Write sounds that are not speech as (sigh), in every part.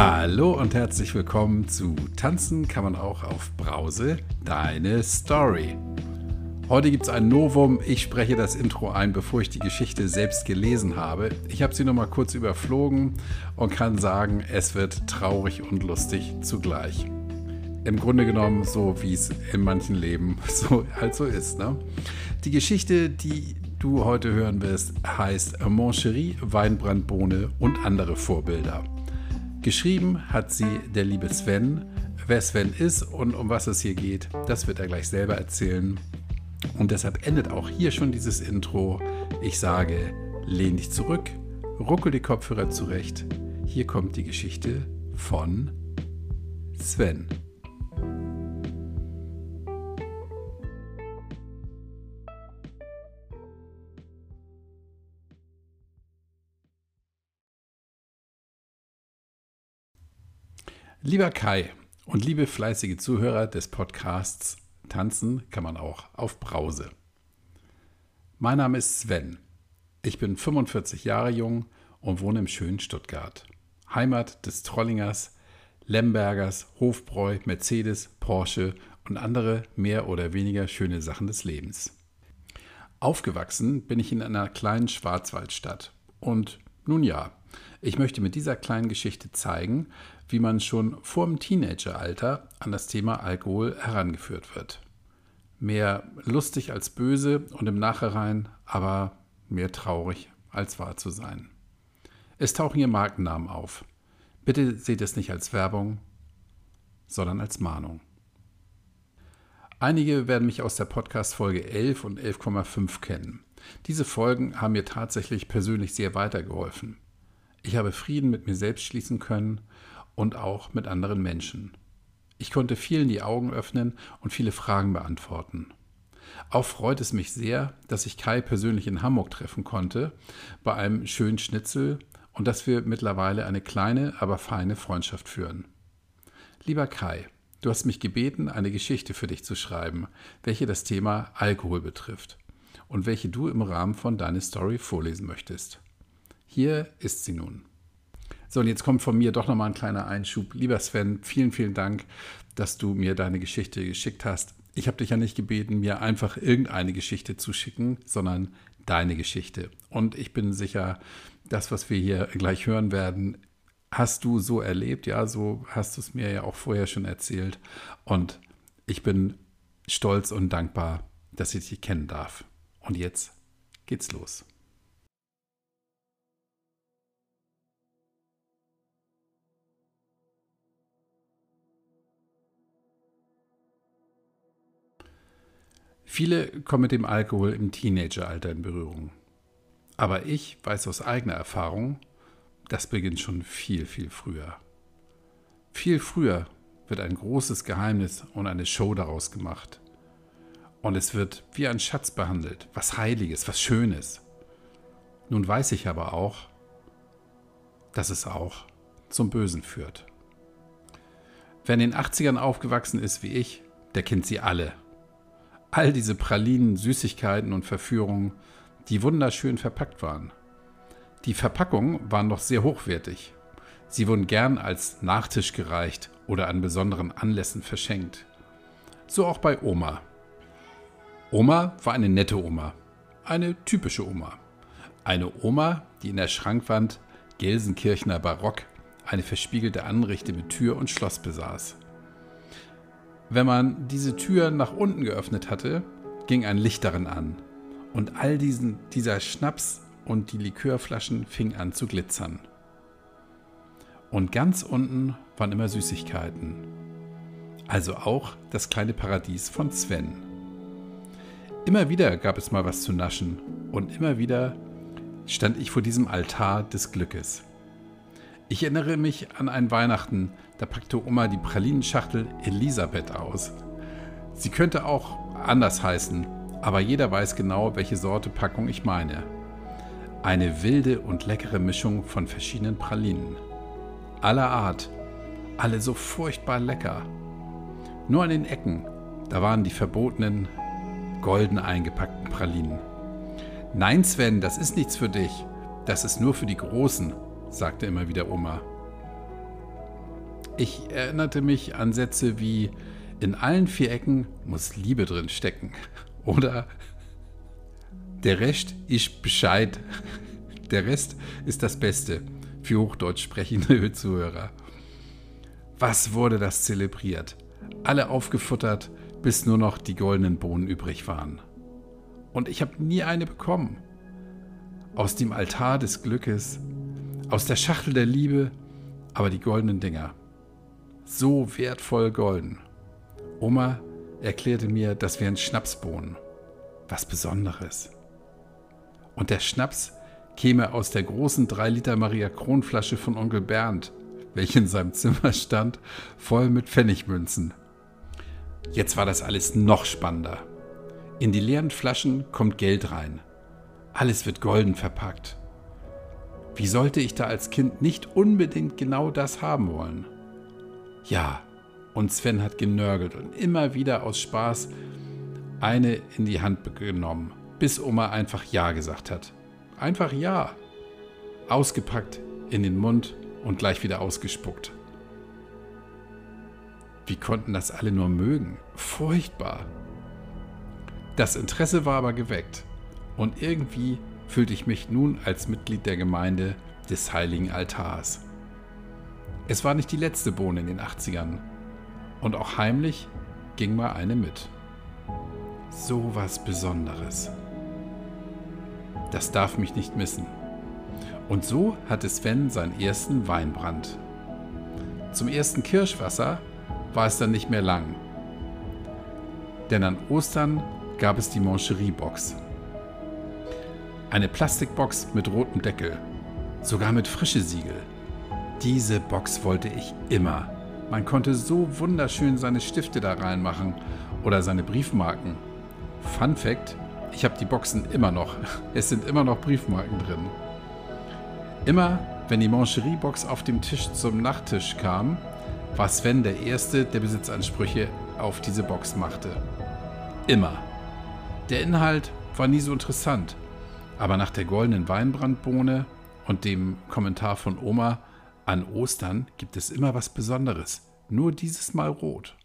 Hallo und herzlich willkommen zu Tanzen kann man auch auf Brause, deine Story. Heute gibt es ein Novum. Ich spreche das Intro ein, bevor ich die Geschichte selbst gelesen habe. Ich habe sie noch mal kurz überflogen und kann sagen, es wird traurig und lustig zugleich. Im Grunde genommen so, wie es in manchen Leben (laughs) so halt so ist. Ne? Die Geschichte, die du heute hören wirst, heißt Moncherie, Weinbrandbohne und andere Vorbilder. Geschrieben hat sie der liebe Sven. Wer Sven ist und um was es hier geht, das wird er gleich selber erzählen. Und deshalb endet auch hier schon dieses Intro. Ich sage, lehn dich zurück, ruckel die Kopfhörer zurecht. Hier kommt die Geschichte von Sven. Lieber Kai und liebe fleißige Zuhörer des Podcasts Tanzen kann man auch auf Brause. Mein Name ist Sven. Ich bin 45 Jahre jung und wohne im schönen Stuttgart. Heimat des Trollingers, Lembergers, Hofbräu, Mercedes, Porsche und andere mehr oder weniger schöne Sachen des Lebens. Aufgewachsen bin ich in einer kleinen Schwarzwaldstadt. Und nun ja, ich möchte mit dieser kleinen Geschichte zeigen, wie man schon vor dem Teenageralter an das Thema Alkohol herangeführt wird. Mehr lustig als böse und im Nachhinein aber mehr traurig als wahr zu sein. Es tauchen hier Markennamen auf. Bitte seht es nicht als Werbung, sondern als Mahnung. Einige werden mich aus der Podcast-Folge 11 und 11,5 kennen. Diese Folgen haben mir tatsächlich persönlich sehr weitergeholfen. Ich habe Frieden mit mir selbst schließen können und auch mit anderen Menschen. Ich konnte vielen die Augen öffnen und viele Fragen beantworten. Auch freut es mich sehr, dass ich Kai persönlich in Hamburg treffen konnte, bei einem schönen Schnitzel und dass wir mittlerweile eine kleine, aber feine Freundschaft führen. Lieber Kai, du hast mich gebeten, eine Geschichte für dich zu schreiben, welche das Thema Alkohol betrifft und welche du im Rahmen von deiner Story vorlesen möchtest. Hier ist sie nun. So, und jetzt kommt von mir doch nochmal ein kleiner Einschub. Lieber Sven, vielen, vielen Dank, dass du mir deine Geschichte geschickt hast. Ich habe dich ja nicht gebeten, mir einfach irgendeine Geschichte zu schicken, sondern deine Geschichte. Und ich bin sicher, das, was wir hier gleich hören werden, hast du so erlebt. Ja, so hast du es mir ja auch vorher schon erzählt. Und ich bin stolz und dankbar, dass ich dich kennen darf. Und jetzt geht's los. Viele kommen mit dem Alkohol im Teenageralter in Berührung. Aber ich weiß aus eigener Erfahrung, das beginnt schon viel, viel früher. Viel früher wird ein großes Geheimnis und eine Show daraus gemacht. Und es wird wie ein Schatz behandelt, was Heiliges, was Schönes. Nun weiß ich aber auch, dass es auch zum Bösen führt. Wer in den 80ern aufgewachsen ist wie ich, der kennt sie alle all diese Pralinen, Süßigkeiten und Verführungen, die wunderschön verpackt waren. Die Verpackungen waren noch sehr hochwertig. Sie wurden gern als Nachtisch gereicht oder an besonderen Anlässen verschenkt. So auch bei Oma. Oma war eine nette Oma, eine typische Oma. Eine Oma, die in der Schrankwand Gelsenkirchener Barock eine verspiegelte Anrichte mit Tür und Schloss besaß. Wenn man diese Tür nach unten geöffnet hatte, ging ein Licht darin an. Und all diesen, dieser Schnaps und die Likörflaschen fingen an zu glitzern. Und ganz unten waren immer Süßigkeiten. Also auch das kleine Paradies von Sven. Immer wieder gab es mal was zu naschen und immer wieder stand ich vor diesem Altar des Glückes. Ich erinnere mich an ein Weihnachten, da packte Oma die Pralinenschachtel Elisabeth aus. Sie könnte auch anders heißen, aber jeder weiß genau, welche Sorte Packung ich meine. Eine wilde und leckere Mischung von verschiedenen Pralinen. Aller Art, alle so furchtbar lecker. Nur an den Ecken, da waren die verbotenen, golden eingepackten Pralinen. Nein, Sven, das ist nichts für dich. Das ist nur für die Großen, sagte immer wieder Oma. Ich erinnerte mich an Sätze wie in allen vier Ecken muss Liebe drin stecken. (laughs) Oder der Rest ist Bescheid. (laughs) Der Rest ist das Beste für Hochdeutsch sprechende (laughs) Zuhörer. Was wurde das zelebriert? Alle aufgefuttert, bis nur noch die goldenen Bohnen übrig waren. Und ich habe nie eine bekommen. Aus dem Altar des Glückes, aus der Schachtel der Liebe, aber die goldenen Dinger. So wertvoll golden. Oma erklärte mir, das wären Schnapsbohnen. Was Besonderes. Und der Schnaps käme aus der großen 3 Liter Maria Kronflasche von Onkel Bernd, welche in seinem Zimmer stand, voll mit Pfennigmünzen. Jetzt war das alles noch spannender. In die leeren Flaschen kommt Geld rein. Alles wird golden verpackt. Wie sollte ich da als Kind nicht unbedingt genau das haben wollen? Ja, und Sven hat genörgelt und immer wieder aus Spaß eine in die Hand genommen, bis Oma einfach Ja gesagt hat. Einfach Ja. Ausgepackt, in den Mund und gleich wieder ausgespuckt. Wie konnten das alle nur mögen? Furchtbar. Das Interesse war aber geweckt und irgendwie fühlte ich mich nun als Mitglied der Gemeinde des heiligen Altars. Es war nicht die letzte Bohne in den 80ern und auch heimlich ging mal eine mit. So was Besonderes. Das darf mich nicht missen. Und so hatte Sven seinen ersten Weinbrand. Zum ersten Kirschwasser war es dann nicht mehr lang. Denn an Ostern gab es die Moncherie-Box. Eine Plastikbox mit rotem Deckel, sogar mit frische Siegel. Diese Box wollte ich immer. Man konnte so wunderschön seine Stifte da reinmachen oder seine Briefmarken. Fun Fact: Ich habe die Boxen immer noch. (laughs) Es sind immer noch Briefmarken drin. Immer, wenn die Mancherie-Box auf dem Tisch zum Nachttisch kam, war Sven der Erste, der Besitzansprüche auf diese Box machte. Immer. Der Inhalt war nie so interessant, aber nach der goldenen Weinbrandbohne und dem Kommentar von Oma an Ostern gibt es immer was Besonderes, nur dieses Mal rot.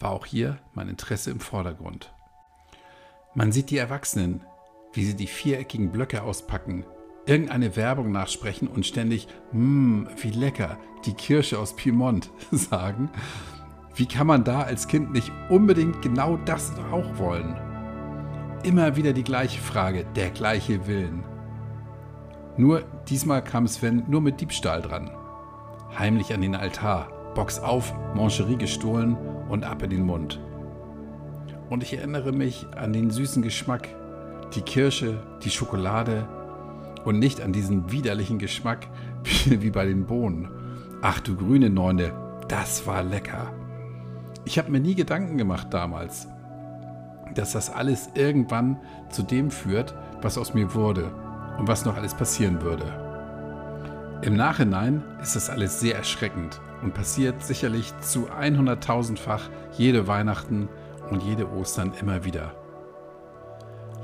War auch hier mein Interesse im Vordergrund. Man sieht die Erwachsenen, wie sie die viereckigen Blöcke auspacken, irgendeine Werbung nachsprechen und ständig, mmm, wie lecker, die Kirsche aus Piemont (laughs) sagen. Wie kann man da als Kind nicht unbedingt genau das auch wollen? Immer wieder die gleiche Frage, der gleiche Willen. Nur diesmal kam Sven nur mit Diebstahl dran. Heimlich an den Altar, Box auf, Mancherie gestohlen und ab in den Mund. Und ich erinnere mich an den süßen Geschmack, die Kirsche, die Schokolade, und nicht an diesen widerlichen Geschmack (laughs) wie bei den Bohnen. Ach du grüne Neune, das war lecker. Ich habe mir nie Gedanken gemacht damals, dass das alles irgendwann zu dem führt, was aus mir wurde und was noch alles passieren würde. Im Nachhinein ist das alles sehr erschreckend und passiert sicherlich zu 100.000-fach jede Weihnachten und jede Ostern immer wieder.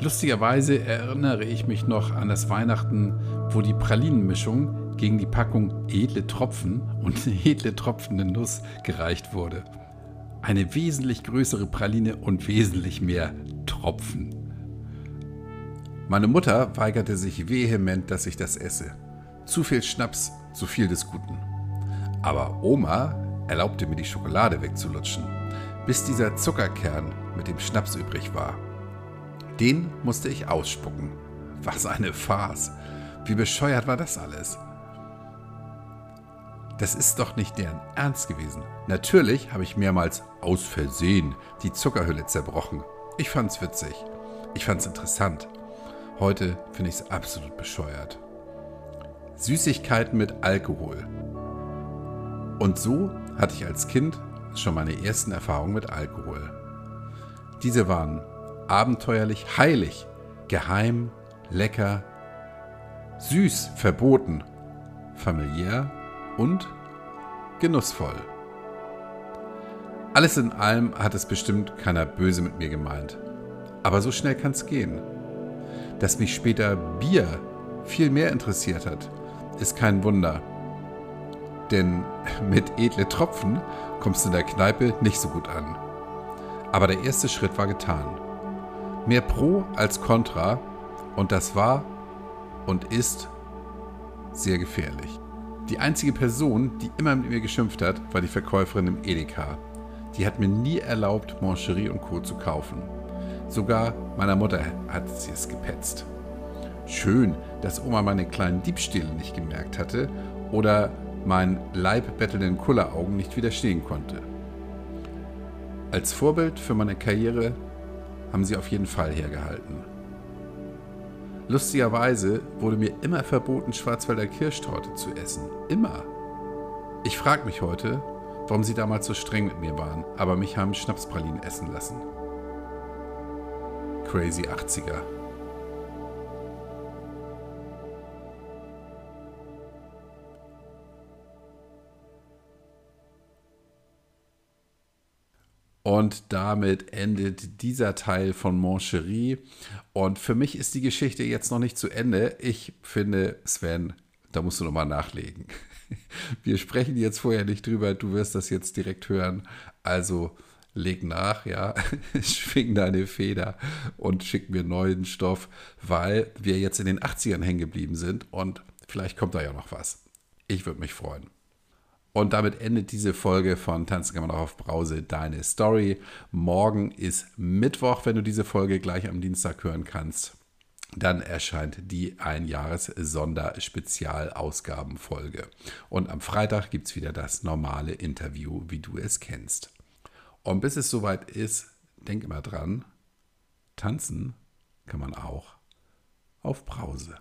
Lustigerweise erinnere ich mich noch an das Weihnachten, wo die Pralinenmischung gegen die Packung edle Tropfen und (laughs) edle tropfende Nuss gereicht wurde. Eine wesentlich größere Praline und wesentlich mehr Tropfen. Meine Mutter weigerte sich vehement, dass ich das esse. Zu viel Schnaps, zu viel des Guten. Aber Oma erlaubte mir die Schokolade wegzulutschen, bis dieser Zuckerkern mit dem Schnaps übrig war. Den musste ich ausspucken. Was eine Farce. Wie bescheuert war das alles? Das ist doch nicht deren Ernst gewesen. Natürlich habe ich mehrmals aus Versehen die Zuckerhülle zerbrochen. Ich fand's witzig. Ich fand's interessant. Heute finde ich es absolut bescheuert. Süßigkeiten mit Alkohol. Und so hatte ich als Kind schon meine ersten Erfahrungen mit Alkohol. Diese waren abenteuerlich, heilig, geheim, lecker, süß, verboten, familiär und genussvoll. Alles in allem hat es bestimmt keiner böse mit mir gemeint. Aber so schnell kann es gehen. Dass mich später Bier viel mehr interessiert hat, ist kein Wunder. Denn mit edle Tropfen kommst du in der Kneipe nicht so gut an. Aber der erste Schritt war getan. Mehr Pro als Contra und das war und ist sehr gefährlich. Die einzige Person, die immer mit mir geschimpft hat, war die Verkäuferin im Edeka. Die hat mir nie erlaubt, Moncherie und Co. zu kaufen. Sogar meiner Mutter hat sie es gepetzt. Schön, dass Oma meine kleinen Diebstähle nicht gemerkt hatte oder meinen leibbettelnden Kulleraugen nicht widerstehen konnte. Als Vorbild für meine Karriere haben sie auf jeden Fall hergehalten. Lustigerweise wurde mir immer verboten, Schwarzwälder Kirschtorte zu essen. Immer. Ich frage mich heute, warum sie damals so streng mit mir waren, aber mich haben Schnapspralinen essen lassen. Crazy 80er. Und damit endet dieser Teil von Moncherie. Und für mich ist die Geschichte jetzt noch nicht zu Ende. Ich finde, Sven, da musst du nochmal nachlegen. (laughs) Wir sprechen jetzt vorher nicht drüber. Du wirst das jetzt direkt hören. Also leg nach, ja, (laughs) schwing deine Feder und schick mir neuen Stoff, weil wir jetzt in den 80ern hängen geblieben sind und vielleicht kommt da ja noch was. Ich würde mich freuen. Und damit endet diese Folge von Tanzen kann man auch auf Brause, deine Story. Morgen ist Mittwoch, wenn du diese Folge gleich am Dienstag hören kannst. Dann erscheint die Einjahres-Sonderspezialausgabenfolge. Und am Freitag gibt es wieder das normale Interview, wie du es kennst. Und bis es soweit ist, denk immer dran, tanzen kann man auch auf Brause.